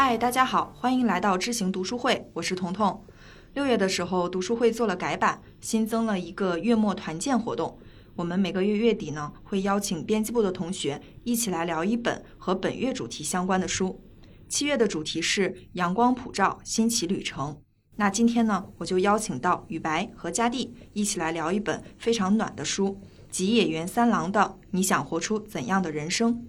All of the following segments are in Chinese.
嗨，大家好，欢迎来到知行读书会，我是彤彤。六月的时候，读书会做了改版，新增了一个月末团建活动。我们每个月月底呢，会邀请编辑部的同学一起来聊一本和本月主题相关的书。七月的主题是阳光普照，新奇旅程。那今天呢，我就邀请到雨白和佳蒂一起来聊一本非常暖的书，吉野源三郎的《你想活出怎样的人生》。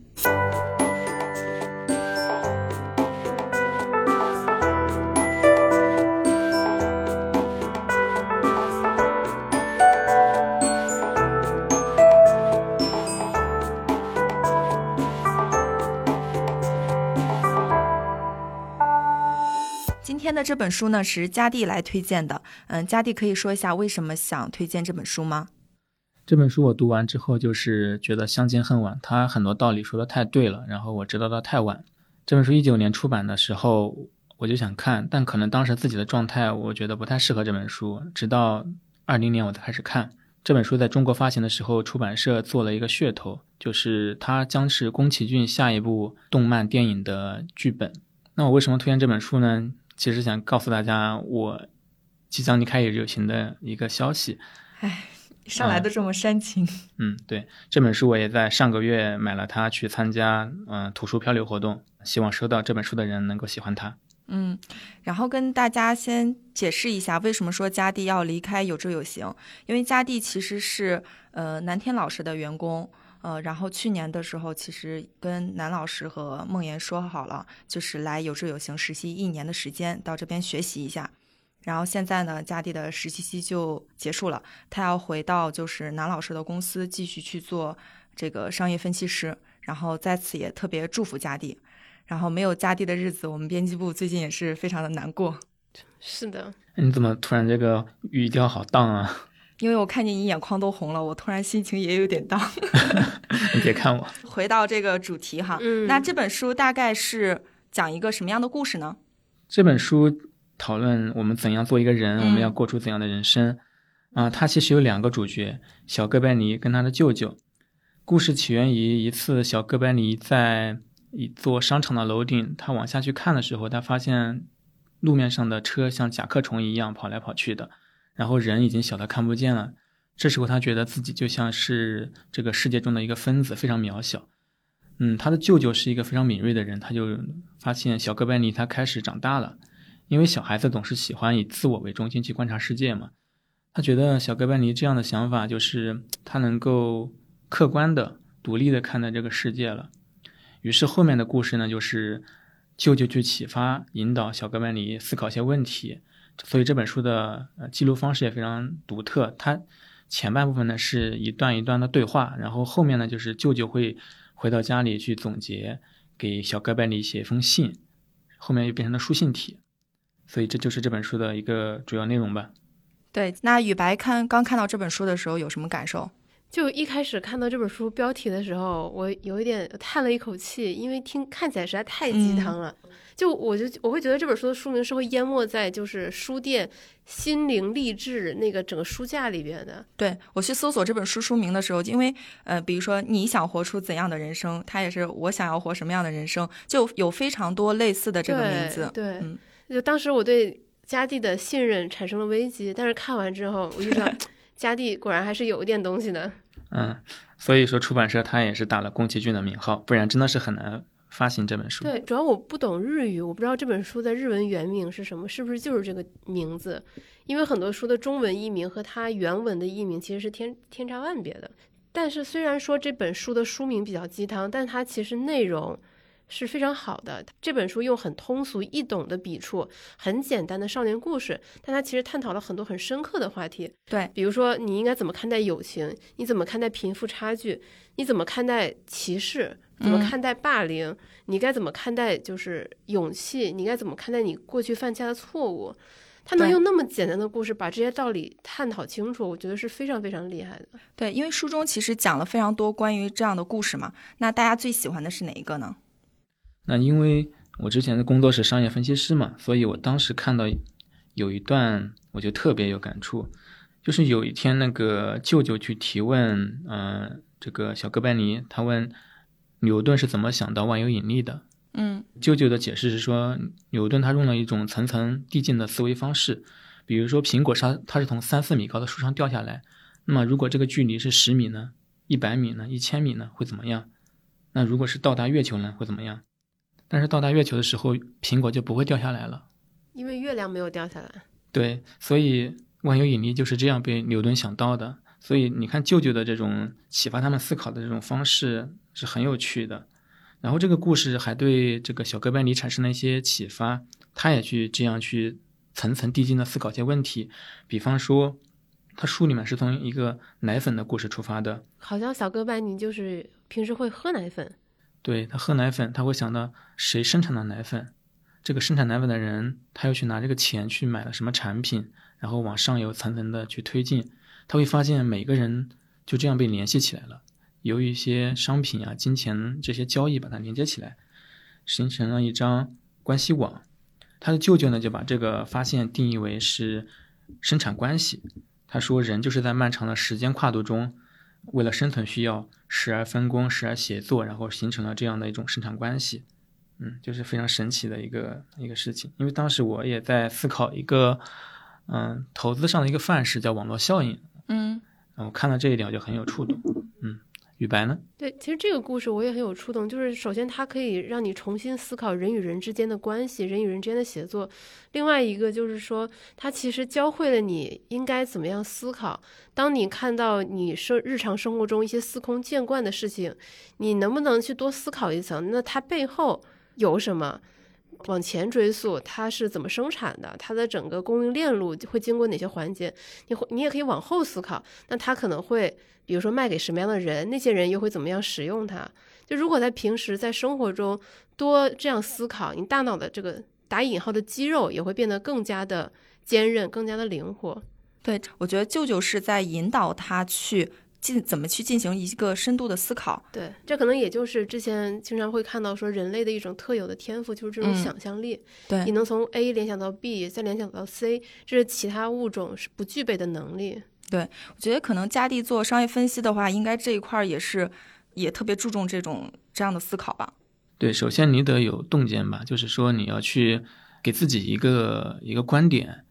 天的这本书呢是佳蒂来推荐的，嗯，佳蒂可以说一下为什么想推荐这本书吗？这本书我读完之后，就是觉得相见恨晚，他很多道理说的太对了，然后我知道的太晚。这本书一九年出版的时候，我就想看，但可能当时自己的状态，我觉得不太适合这本书。直到二零年我才开始看这本书，在中国发行的时候，出版社做了一个噱头，就是它将是宫崎骏下一部动漫电影的剧本。那我为什么推荐这本书呢？其实想告诉大家，我即将离开有行的一个消息。唉，上来都这么煽情。嗯，对，这本书我也在上个月买了它，去参加嗯图书漂流活动，希望收到这本书的人能够喜欢它。嗯，然后跟大家先解释一下，为什么说佳蒂要离开有志有行？因为佳蒂其实是呃南天老师的员工。呃，然后去年的时候，其实跟南老师和梦妍说好了，就是来有志有行实习一年的时间，到这边学习一下。然后现在呢，佳蒂的实习期就结束了，他要回到就是南老师的公司继续去做这个商业分析师。然后在此也特别祝福佳蒂。然后没有佳蒂的日子，我们编辑部最近也是非常的难过。是的，你怎么突然这个语调好荡啊？因为我看见你眼眶都红了，我突然心情也有点荡。你别看我。回到这个主题哈，嗯，那这本书大概是讲一个什么样的故事呢？这本书讨论我们怎样做一个人，我们要过出怎样的人生。啊，它其实有两个主角，小哥白尼跟他的舅舅。故事起源于一次，小哥白尼在一座商场的楼顶，他往下去看的时候，他发现路面上的车像甲壳虫一样跑来跑去的。然后人已经小的看不见了，这时候他觉得自己就像是这个世界中的一个分子，非常渺小。嗯，他的舅舅是一个非常敏锐的人，他就发现小哥白尼他开始长大了，因为小孩子总是喜欢以自我为中心去观察世界嘛。他觉得小哥白尼这样的想法就是他能够客观的、独立的看待这个世界了。于是后面的故事呢，就是舅舅去启发、引导小哥白尼思考一些问题。所以这本书的呃记录方式也非常独特。它前半部分呢是一段一段的对话，然后后面呢就是舅舅会回到家里去总结，给小哥白尼写一封信，后面又变成了书信体。所以这就是这本书的一个主要内容吧。对，那雨白看刚看到这本书的时候有什么感受？就一开始看到这本书标题的时候，我有一点叹了一口气，因为听看起来实在太鸡汤了。就我就我会觉得这本书的书名是会淹没在就是书店心灵励志那个整个书架里边的。对我去搜索这本书书名的时候，因为呃，比如说你想活出怎样的人生，它也是我想要活什么样的人生，就有非常多类似的这个名字。对，就当时我对佳蒂的信任产生了危机，但是看完之后，我就想 佳蒂果然还是有一点东西的。嗯，所以说出版社他也是打了宫崎骏的名号，不然真的是很难。发行这本书，对，主要我不懂日语，我不知道这本书的日文原名是什么，是不是就是这个名字？因为很多书的中文译名和它原文的译名其实是天天差万别的。但是虽然说这本书的书名比较鸡汤，但它其实内容是非常好的。这本书用很通俗易懂的笔触，很简单的少年故事，但它其实探讨了很多很深刻的话题。对，比如说你应该怎么看待友情？你怎么看待贫富差距？你怎么看待歧视？怎么看待霸凌？你该怎么看待就是勇气？你该怎么看待你过去犯下的错误？他能用那么简单的故事把这些道理探讨清楚，我觉得是非常非常厉害的。对，因为书中其实讲了非常多关于这样的故事嘛。那大家最喜欢的是哪一个呢？那因为我之前的工作是商业分析师嘛，所以我当时看到有一段我就特别有感触，就是有一天那个舅舅去提问，嗯，这个小哥白尼他问。牛顿是怎么想到万有引力的？嗯舅舅的解释是说，牛顿他用了一种层层递进的思维方式，比如说苹果它它是从三四米高的树上掉下来，那么如果这个距离是十米呢，一百米呢，一千米呢，会怎么样？那如果是到达月球呢，会怎么样？但是到达月球的时候，苹果就不会掉下来了。因为月亮没有掉下来。对，所以万有引力就是这样被牛顿想到的。所以你看舅舅的这种启发他们思考的这种方式是很有趣的。然后这个故事还对这个小哥白尼产生了一些启发，他也去这样去层层递进的思考一些问题。比方说，他书里面是从一个奶粉的故事出发的，好像小哥白尼就是平时会喝奶粉，对他喝奶粉，他会想到谁生产的奶粉，这个生产奶粉的人，他又去拿这个钱去买了什么产品，然后往上游层层的去推进，他会发现每个人就这样被联系起来了，由一些商品啊、金钱这些交易把它连接起来，形成了一张关系网。他的舅舅呢，就把这个发现定义为是生产关系。他说，人就是在漫长的时间跨度中，为了生存需要，时而分工，时而协作，然后形成了这样的一种生产关系。嗯，就是非常神奇的一个一个事情。因为当时我也在思考一个，嗯，投资上的一个范式，叫网络效应。嗯然后我看到这一点，我就很有触动。嗯，雨白呢？对，其实这个故事我也很有触动，就是首先它可以让你重新思考人与人之间的关系，人与人之间的协作。另外一个就是说，它其实教会了你应该怎么样思考。当你看到你生日常生活中一些司空见惯的事情，你能不能去多思考一层？那它背后有什么？往前追溯，它是怎么生产的？它的整个供应链路会经过哪些环节？你会，你也可以往后思考。那它可能会，比如说卖给什么样的人，那些人又会怎么样使用它？就如果在平时在生活中多这样思考，你大脑的这个打引号的肌肉也会变得更加的坚韧，更加的灵活。对，我觉得舅舅是在引导他去进怎么去进行一个深度的思考。对，这可能也就是之前经常会看到说人类的一种特有的天赋，就是这种嗯想象力。对你能从 A 联想到 B，再联想到 C，这是其他物种是不具备的能力。对我觉得可能嘉地做商业分析的话，应该这一块儿也是也特别注重这种这样的思考吧。对，首先你得有洞见吧，就是说你要去给自己一个一个观点，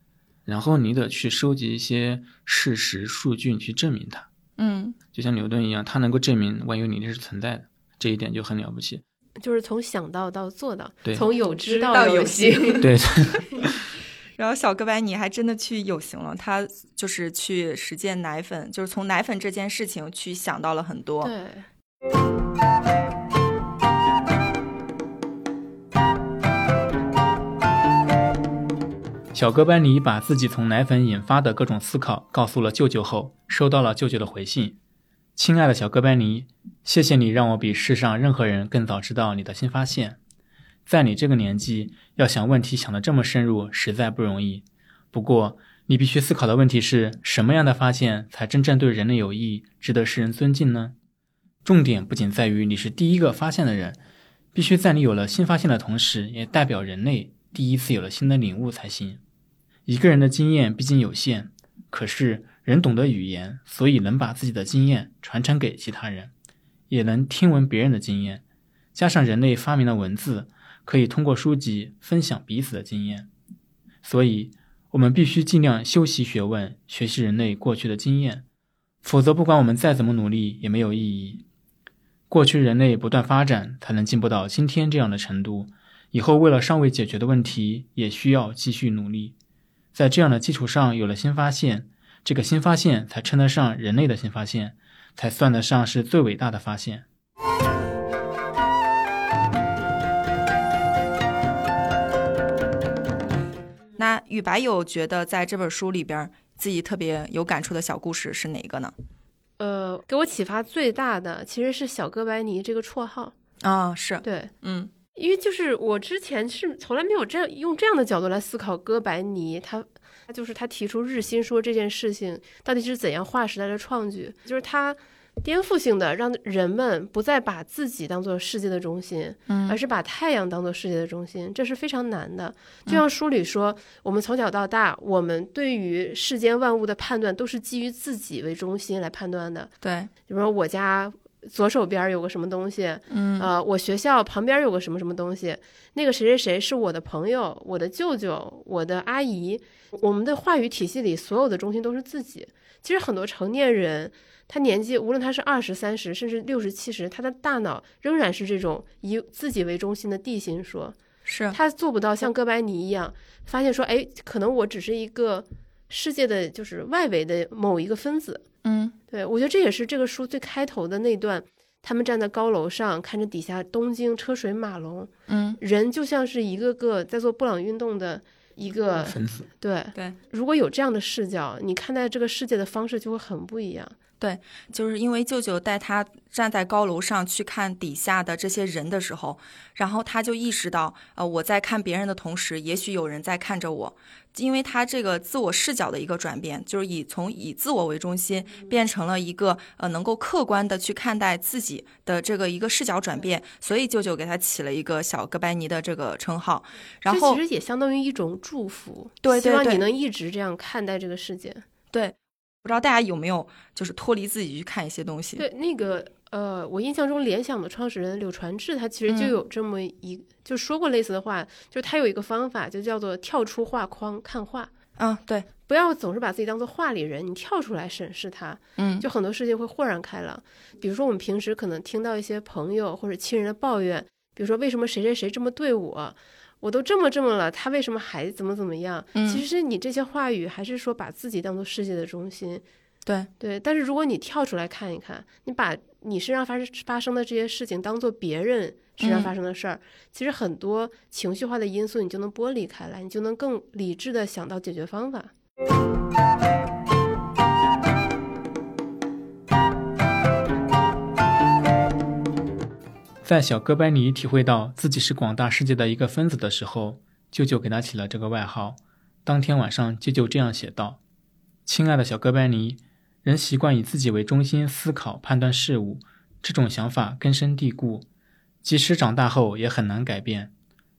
然后你得去收集一些事实数据，你去证明它。嗯就像牛顿一样，他能够证明万有引力是存在的，这一点就很了不起。就是从想到到做到，对从有知到有有行对 然后小哥白尼还真的去有形了，他就是去实践奶粉，就是从奶粉这件事情去想到了很多。对，小哥白尼把自己从奶粉引发的各种思考告诉了舅舅后，收到了舅舅的回信：“亲爱的小哥白尼，谢谢你让我比世上任何人更早知道你的新发现。在你这个年纪，要想问题想得这么深入，实在不容易。不过，你必须思考的问题是什么样的发现才真正对人类有益，值得世人尊敬呢？重点不仅在于你是第一个发现的人，必须在你有了新发现的同时，也代表人类第一次有了新的领悟才行。一个人的经验毕竟有限，可是人懂得语言，所以能把自己的经验传承给其他人，也能听闻别人的经验。加上人类发明了文字，可以通过书籍分享彼此的经验。所以，我们必须尽量修习学问，学习人类过去的经验，否则不管我们再怎么努力，也没有意义。过去人类不断发展，才能进步到今天这样的程度。以后为了尚未解决的问题，也需要继续努力。在这样的基础上有了新发现，这个新发现才称得上人类的新发现，才算得上是最伟大的发现。那雨白有觉得在这本书里边自己特别有感触的小故事是哪个呢？呃，给我启发最大的其实是小哥白尼这个绰号。啊、是，对，嗯因为就是我之前是从来没有这样用这样的角度来思考哥白尼，他他就是他提出日心说这件事情到底是怎样划时代的创举，就是他颠覆性的让人们不再把自己当做世界的中心，嗯而是把太阳当做世界的中心，这是非常难的。就像书里说，我们从小到大，我们对于世间万物的判断都是基于自己为中心来判断的。对，比如说我家左手边有个什么东西，嗯呃，我学校旁边有个什么什么东西，那个谁谁谁是我的朋友，我的舅舅，我的阿姨。我们的话语体系里，所有的中心都是自己。其实很多成年人，他年纪无论他是二十三十，甚至六十七十，他的大脑仍然是这种以自己为中心的地心说，是他做不到像哥白尼一样发现说，哎，可能我只是一个世界的就是外围的某一个分子。嗯对，我觉得这也是这个书最开头的那段，他们站在高楼上，看着底下东京车水马龙，嗯人就像是一个个在做布朗运动的一个。分子。对，对，如果有这样的视角，你看待这个世界的方式就会很不一样。就是因为舅舅带他站在高楼上去看底下的这些人的时候，然后他就意识到，呃，我在看别人的同时，也许有人在看着我。因为他这个自我视角的一个转变，就是以从以自我为中心变成了一个呃能够客观的去看待自己的这个一个视角转变，所以舅舅给他起了一个小哥白尼的这个称号。然后其实也相当于一种祝福，对对对希望你能一直这样看待这个世界。对，不知道大家有没有就是脱离自己去看一些东西？对，那个呃，我印象中联想的创始人柳传志，他其实就嗯有这么一，就说过类似的话，就是他有一个方法，就叫做跳出画框看画。嗯，对，不要总是把自己当做画里人，你跳出来审视它，嗯，就很多事情会豁然开朗。比如说，我们平时可能听到一些朋友或者亲人的抱怨，比如说为什么谁谁谁这么对我，我都这么这么了，他为什么还怎么怎么样？嗯其实你这些话语还是说把自己当做世界的中心，对，对。但是如果你跳出来看一看，你把你身上发生发生的这些事情当做别人身上嗯发生的事儿，其实很多情绪化的因素你就能剥离开来，你就能更理智的想到解决方法。在小哥白尼体会到自己是广大世界的一个分子的时候，舅舅给他起了这个外号。当天晚上，舅舅这样写道：“亲爱的小哥白尼，人习惯以自己为中心思考、判断事物，这种想法根深蒂固，即使长大后也很难改变。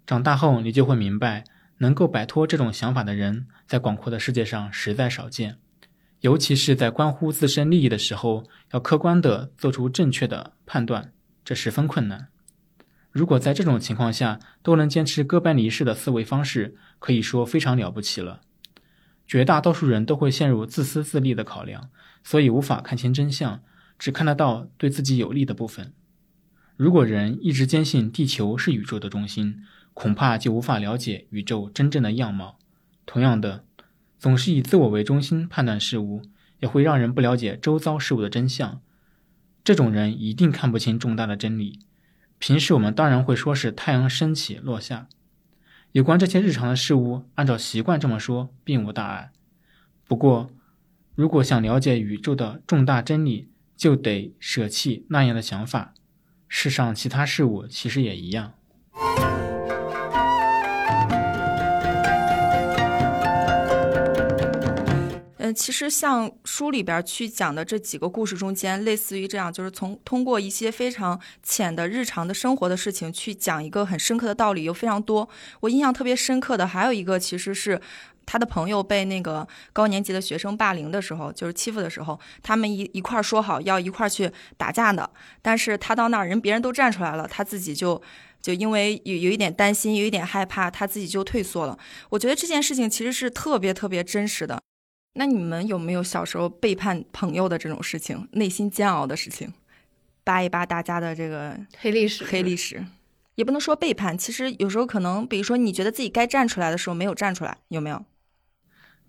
长大后，你就会明白，能够摆脱这种想法的人，在广阔的世界上实在少见。尤其是在关乎自身利益的时候，要客观地做出正确的判断。”这十分困难。如果在这种情况下都能坚持哥白尼式的思维方式，可以说非常了不起了。绝大多数人都会陷入自私自利的考量，所以无法看清真相，只看得到对自己有利的部分。如果人一直坚信地球是宇宙的中心，恐怕就无法了解宇宙真正的样貌。同样的，总是以自我为中心判断事物，也会让人不了解周遭事物的真相。这种人一定看不清重大的真理。平时我们当然会说是太阳升起落下，有关这些日常的事物，按照习惯这么说并无大碍。不过，如果想了解宇宙的重大真理，就得舍弃那样的想法。世上其他事物其实也一样。其实像书里边去讲的这几个故事中间，类似于这样，就是从通过一些非常浅的日常的生活的事情去讲一个很深刻的道理，有非常多。我印象特别深刻的还有一个，其实是他的朋友被那个高年级的学生霸凌的时候，就是欺负的时候，他们一一块说好要一块去打架的，但是他到那儿人别人都站出来了，他自己就。就因为有有一点担心，有一点害怕，他自己就退缩了。我觉得这件事情其实是特别特别真实的。那你们有没有小时候背叛朋友的这种事情，内心煎熬的事情？扒一扒大家的这个黑历史，黑历史，也不能说背叛。其实有时候可能，比如说你觉得自己该站出来的时候没有站出来，有没有？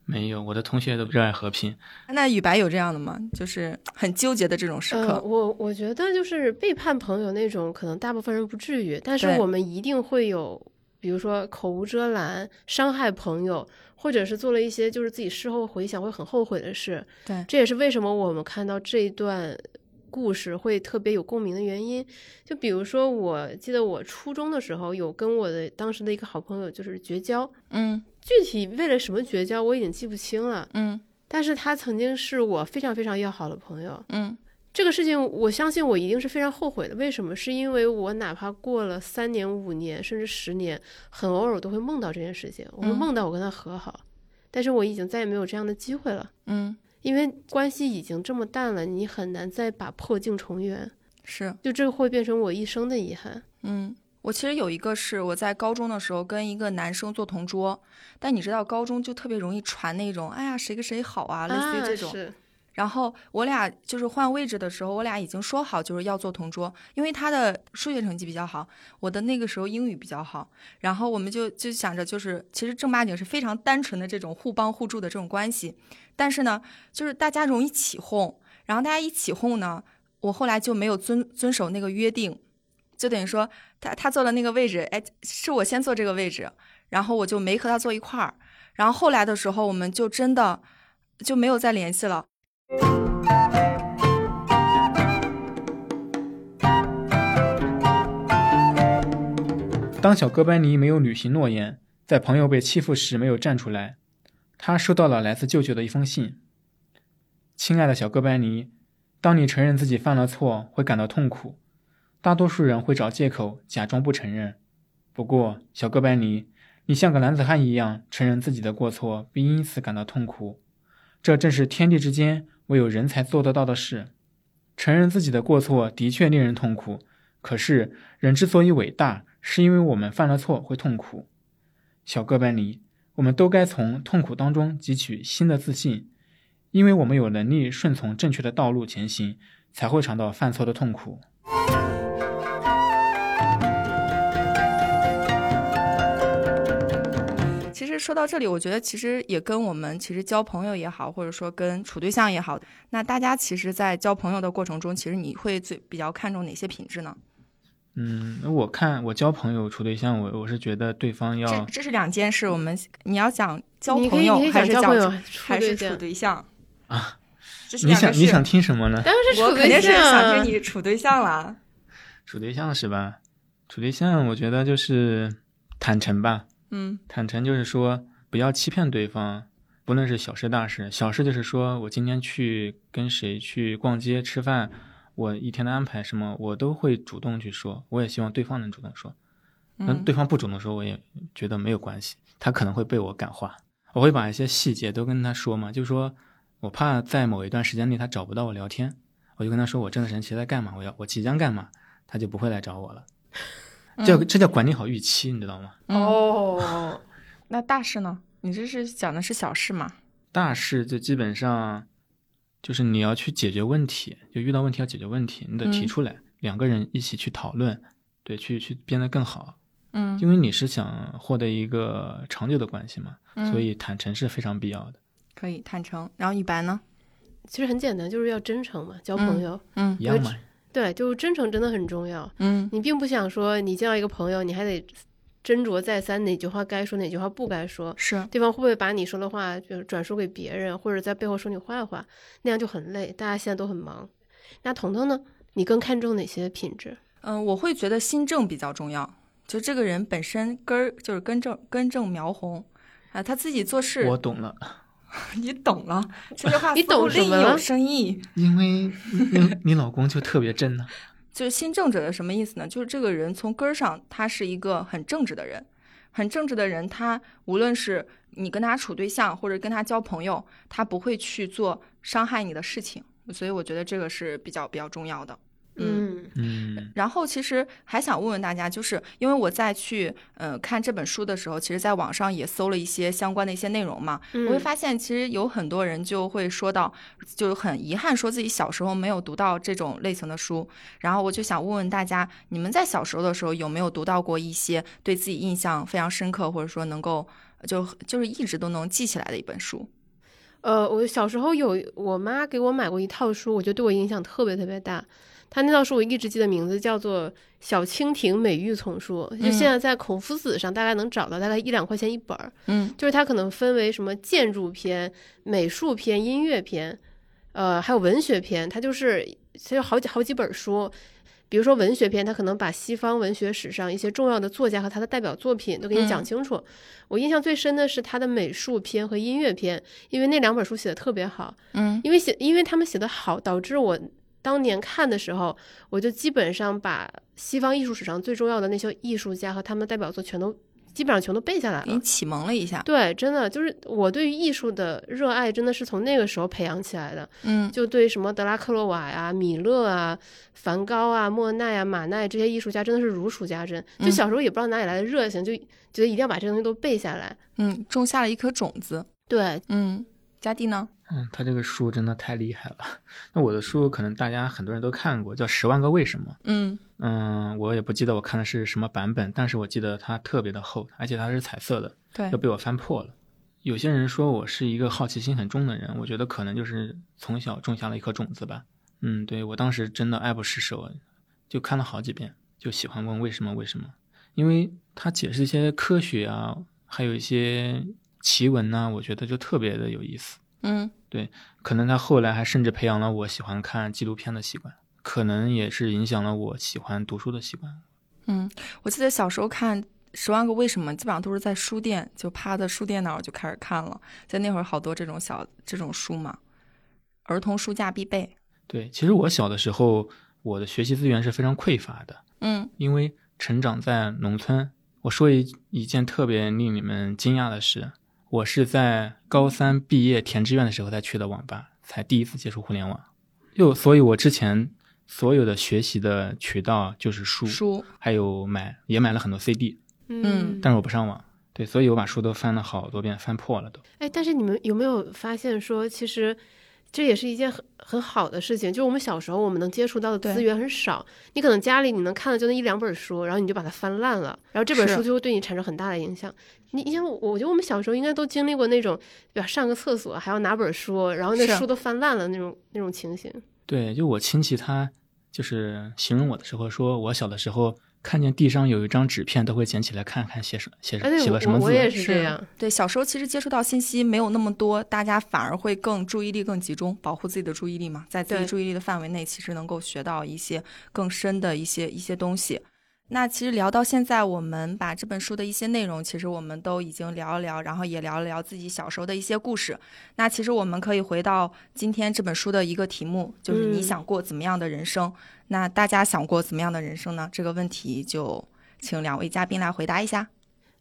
没有，我的同学都热爱和平。那雨白有这样的吗？就是很纠结的这种时刻。呃、我我觉得就是背叛朋友那种，可能大部分人不至于，但是我们一定会有，比如说口无遮拦、伤害朋友，或者是做了一些就是自己事后回想会很后悔的事。对，这也是为什么我们看到这一段故事会特别有共鸣的原因。就比如说，我记得我初中的时候有跟我的当时的一个好朋友就是绝交，嗯具体为了什么绝交我已经记不清了，嗯但是他曾经是我非常非常要好的朋友。嗯这个事情，我相信我一定是非常后悔的。为什么？是因为我哪怕过了三年、五年，甚至十年，很偶尔都会梦到这件事情。我会嗯梦到我跟他和好，但是我已经再也没有这样的机会了，嗯，因为关系已经这么淡了，你很难再把破镜重圆。是，就这会变成我一生的遗憾。嗯。我其实有一个是我在高中的时候跟一个男生做同桌，但你知道高中就特别容易传那种，哎呀谁跟谁好啊，类似于这种。然后我俩就是换位置的时候，我俩已经说好就是要做同桌，因为他的数学成绩比较好，我的那个时候英语比较好，然后我们就就想着就是其实正八经是非常单纯的这种互帮互助的这种关系，但是呢，就是大家容易起哄，然后大家一起哄呢，我后来就没有遵遵守那个约定。就等于说，他他坐的那个位置，哎，是我先坐这个位置，然后我就没和他坐一块儿，然后后来的时候，我们就真的就没有再联系了。当小哥班尼没有履行诺言，在朋友被欺负时没有站出来，他收到了来自舅舅的一封信。亲爱的小哥班尼，当你承认自己犯了错，会感到痛苦。大多数人会找借口假装不承认，不过小哥白尼，你像个男子汉一样承认自己的过错，并因此感到痛苦，这正是天地之间唯有人才做得到的事。承认自己的过错的确令人痛苦，可是人之所以伟大，是因为我们犯了错会痛苦。小哥班尼，我们都该从痛苦当中汲取新的自信，因为我们有能力顺从正确的道路前行，才会尝到犯错的痛苦。说到这里，我觉得其实也跟我们其实交朋友也好，或者说跟处对象也好，那大家其实，在交朋友的过程中，其实你会最比较看重哪些品质呢？嗯，我看我交朋友处对象，我我是觉得对方要这这是两件事。我们你要讲交朋友还是交还是处对象啊？你想你想听什么呢？当然是处对象，肯定是想听你处对象了。处对象是吧？处对象，我觉得就是坦诚吧。嗯，坦诚就是说不要欺骗对方，不论是小事大事。小事就是说我今天去跟谁去逛街吃饭，我一天的安排什么，我都会主动去说。我也希望对方能主动说。那对方不主动说，我也觉得没有关系。他可能会被我感化，我会把一些细节都跟他说嘛。就是说我怕在某一段时间内他找不到我聊天，我就跟他说我这段时间其实在干嘛，我要我即将干嘛，他就不会来找我了。叫这叫管理好预期，你知道吗？哦，那大事呢？你这是讲的是小事吗？大事就基本上就是你要去解决问题，就遇到问题要解决问题，你得提出来，两个人一起去讨论，对，去去变得更好。嗯，因为你是想获得一个长久的关系嘛，所以坦诚是非常必要的。可以坦诚，然后一般呢？其实很简单，就是要真诚嘛，交朋友，嗯，一样嘛。对，就是真诚真的很重要。嗯，你并不想说你见到一个朋友，你还得斟酌再三哪句话该说，哪句话不该说。是，对方会不会把你说的话就转述给别人，或者在背后说你坏话？那样就很累。大家现在都很忙。那彤彤呢？你更看重哪些品质？嗯，我会觉得心正比较重要。就这个人本身根儿就是根正根正苗红啊，他自己做事。我懂了。你懂了这句话，你懂什么有深意。因为你你老公就特别正呢。就是新正者的什么意思呢？就是这个人从根儿上，他是一个很正直的人，很正直的人。他无论是你跟他处对象，或者跟他交朋友，他不会去做伤害你的事情。所以我觉得这个是比较比较重要的。嗯嗯，然后其实还想问问大家，就是因为我在去呃看这本书的时候，其实在网上也搜了一些相关的一些内容嘛，我会发现其实有很多人就会说到，就很遗憾说自己小时候没有读到这种类型的书。然后我就想问问大家，你们在小时候的时候有没有读到过一些对自己印象非常深刻，或者说能够就就是一直都能记起来的一本书？呃，我小时候有我妈给我买过一套书，我觉得对我影响特别特别大。他那套书我一直记得名字叫做《小蜻蜓美育丛书》，就现在在孔夫子上大概能找到，大概一两块钱一本儿。嗯，就是它可能分为什么建筑篇、美术篇、音乐篇，呃，还有文学篇。它就是它有好几好几本书。比如说文学篇，它可能把西方文学史上一些重要的作家和他的代表作品都给你讲清楚。我印象最深的是他的美术篇和音乐篇，因为那两本书写的特别好。嗯，因为写因为他们写的好，导致我。当年看的时候，我就基本上把西方艺术史上最重要的那些艺术家和他们的代表作全都基本上全都背下来了。给你启蒙了一下。对，真的就是我对于艺术的热爱，真的是从那个时候培养起来的。嗯就对什么德拉克洛瓦呀、米勒啊、梵高啊、莫奈啊、马奈这些艺术家，真的是如数家珍。就嗯小时候也不知道哪里来的热情，就觉得一定要把这些东西都背下来。嗯，种下了一颗种子。对，嗯，佳蒂呢？嗯，他这个书真的太厉害了。那我的书可能大家很多人都看过，叫《十万个为什么》。嗯嗯，我也不记得我看的是什么版本，但是我记得它特别的厚，而且它是彩色的，对又被我翻破了。有些人说我是一个好奇心很重的人，我觉得可能就是从小种下了一颗种子吧。嗯，对我当时真的爱不释手，就看了好几遍，就喜欢问为什么为什么，因为他解释一些科学啊，还有一些奇闻呢、我觉得就特别的有意思。嗯对可能他后来还甚至培养了我喜欢看纪录片的习惯，可能也是影响了我喜欢读书的习惯。嗯，我记得小时候看《十万个为什么》，基本上都是在书店，就趴在书电脑就开始看了。在那会儿，好多这种小这种书嘛，儿童书架必备。对，其实我小的时候，我的学习资源是非常匮乏的，嗯因为成长在农村。我说一一件特别令你们惊讶的事，我是在高三毕业填志愿的时候才去的网吧，才第一次接触互联网。就所以，我之前所有的学习的渠道就是书，书，还有买也买了很多 CD，嗯但是我不上网。对，所以我把书都翻了好多遍，翻破了都。哎，但是你们有没有发现说，其实这也是一件很很好的事情？就是我们小时候我们能接触到的资源很少，你可能家里你能看的就那一两本书，然后你就把它翻烂了，然后这本书就会对你产生很大的影响。你你像我，我觉得我们小时候应该都经历过那种，对吧？上个厕所还要拿本书，然后那书都翻烂了那种那种情形。对，就我亲戚他就是形容我的时候说，我小的时候看见地上有一张纸片，都会捡起来看看写什写什么字。我我也是这样。对，小时候其实接触到信息没有那么多，大家反而会更注意力更集中，保护自己的注意力嘛，在自己注意力的范围内，其实能够学到一些更深的一些一些东西。那其实聊到现在，我们把这本书的一些内容，其实我们都已经聊一聊，然后也聊了聊自己小时候的一些故事。那其实我们可以回到今天这本书的一个题目，就是你嗯想过怎么样的人生？那大家想过怎么样的人生呢？这个问题就请两位嘉宾来回答一下。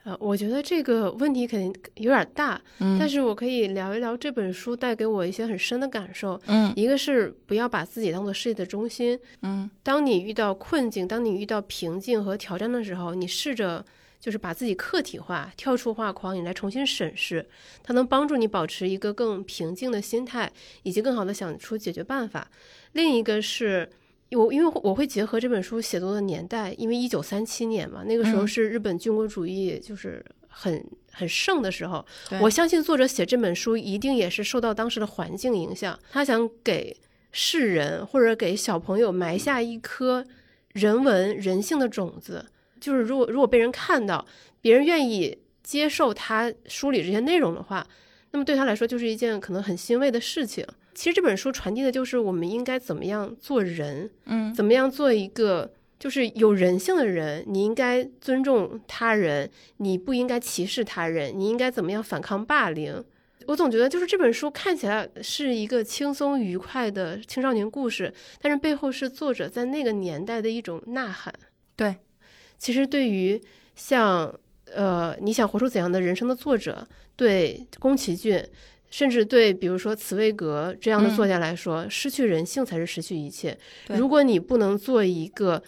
呃，我觉得这个问题肯定有点大，嗯但是我可以聊一聊这本书带给我一些很深的感受。嗯一个是不要把自己当做世界的中心，嗯当你遇到困境，当你遇到瓶颈和挑战的时候，你试着就是把自己客体化，跳出画框，你来重新审视，它能帮助你保持一个更平静的心态，以及更好的想出解决办法。另一个是。我因为我会结合这本书写作的年代，因为一九三七年嘛，那个时候嗯是日本军国主义就是很很盛的时候，我相信作者写这本书一定也是受到当时的环境影响，他想给世人或者给小朋友埋下一颗人文人性的种子。就是如果如果被人看到，别人愿意接受他梳理这些内容的话，那么对他来说就是一件可能很欣慰的事情。其实这本书传递的就是我们应该怎么样做人，嗯怎么样做一个就是有人性的人，你应该尊重他人，你不应该歧视他人，你应该怎么样反抗霸凌。我总觉得就是这本书看起来是一个轻松愉快的青少年故事，但是背后是作者在那个年代的一种呐喊。对，其实对于像呃你想活出怎样的人生的作者，对宫崎骏。甚至对，比如说茨威格这样的嗯作家来说，失去人性才是失去一切。如果你不能做一个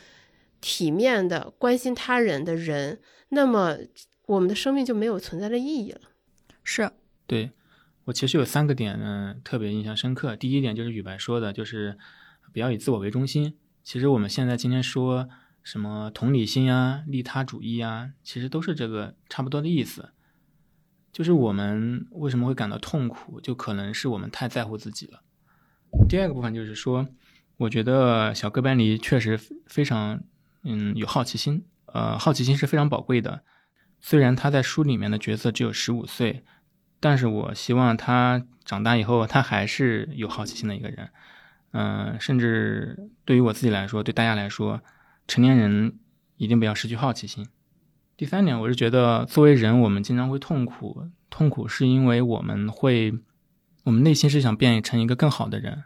体面的、关心他人的人，那么我们的生命就没有存在的意义了。是对我其实有三个点呢，特别印象深刻。第一点就是宇白说的，就是不要以自我为中心。其实我们现在今天说什么同理心啊、利他主义啊，其实都是这个差不多的意思。就是我们为什么会感到痛苦，就可能是我们太在乎自己了。第二个部分就是说，我觉得小哥白尼确实非常嗯有好奇心，呃，好奇心是非常宝贵的。虽然他在书里面的角色只有十五岁，但是我希望他长大以后，他还是有好奇心的一个人。嗯、甚至对于我自己来说，对大家来说，成年人一定不要失去好奇心。第三点，我是觉得作为人，我们经常会痛苦，痛苦是因为我们会，我们内心是想变成一个更好的人，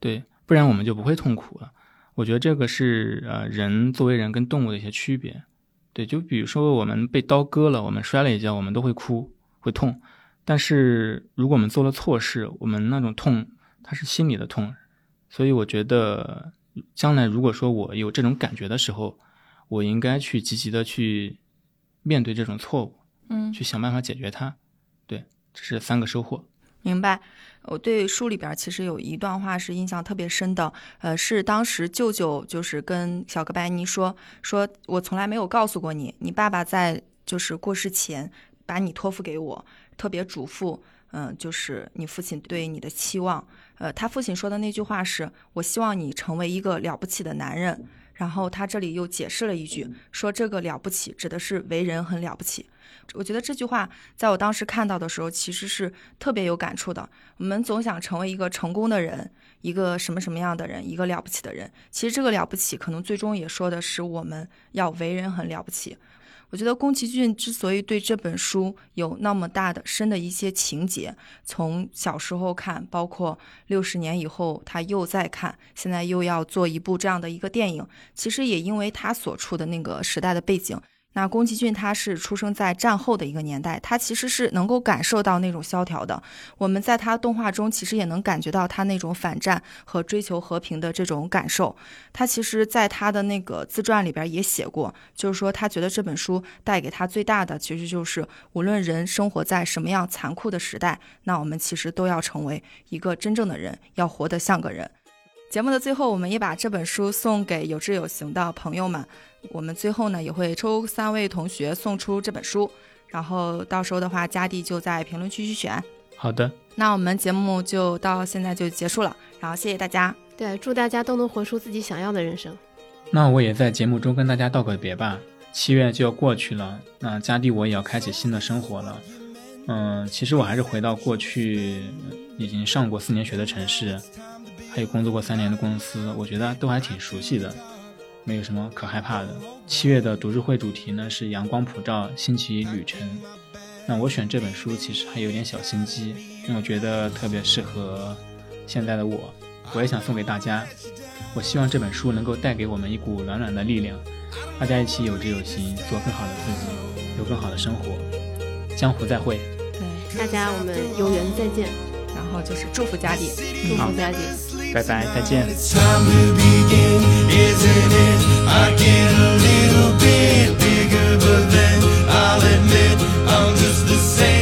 对，不然我们就不会痛苦了。我觉得这个是呃人作为人跟动物的一些区别。对，就比如说我们被刀割了，我们摔了一跤，我们都会哭，会痛。但是如果我们做了错事，我们那种痛，它是心里的痛。所以我觉得，将来如果说我有这种感觉的时候，我应该去积极的去面对这种错误，嗯，去想办法解决它。对，这是三个收获。明白。我对书里边其实有一段话是印象特别深的，呃，是当时舅舅就是跟小哥白尼说，说我从来没有告诉过你，你爸爸在就是过世前把你托付给我，特别嘱咐，嗯、就是你父亲对你的期望。呃，他父亲说的那句话是：“我希望你成为一个了不起的男人。”然后他这里又解释了一句，说这个了不起指的是为人很了不起。我觉得这句话在我当时看到的时候，其实是特别有感触的。我们总想成为一个成功的人，一个什么什么样的人，一个了不起的人。其实这个了不起，可能最终也说的是我们要为人很了不起。我觉得宫崎骏之所以对这本书有那么大的深的一些情节，从小时候看，包括六十年以后他又在看，现在又要做一部这样的一个电影，其实也因为他所处的那个时代的背景。那宫崎骏他是出生在战后的一个年代，他其实是能够感受到那种萧条的。我们在他动画中其实也能感觉到他那种反战和追求和平的这种感受。他其实在他的那个自传里边也写过，就是说他觉得这本书带给他最大的，其实就是无论人生活在什么样残酷的时代，那我们其实都要成为一个真正的人，要活得像个人。节目的最后，我们也把这本书送给有志有行的朋友们。我们最后呢也会抽三位同学送出这本书，然后到时候的话，佳弟就在评论区去选。好的，那我们节目就到现在就结束了，然后谢谢大家。对，祝大家都能活出自己想要的人生。那我也在节目中跟大家道个别吧。七月就要过去了，那佳弟我也要开启新的生活了。嗯，其实我还是回到过去已经上过四年学的城市，还有工作过三年的公司，我觉得都还挺熟悉的，没有什么可害怕的。七月的读书会主题呢是阳光普照，新奇旅程。那我选这本书其实还有点小心机，因为我觉得特别适合现在的我，我也想送给大家。我希望这本书能够带给我们一股暖暖的力量，大家一起有志有行，做更好的自己，有更好的生活。江湖再会。对，大家我们有缘再见，然后就是祝福佳蒂。祝福佳蒂。拜拜，再见。I'll I'm just the same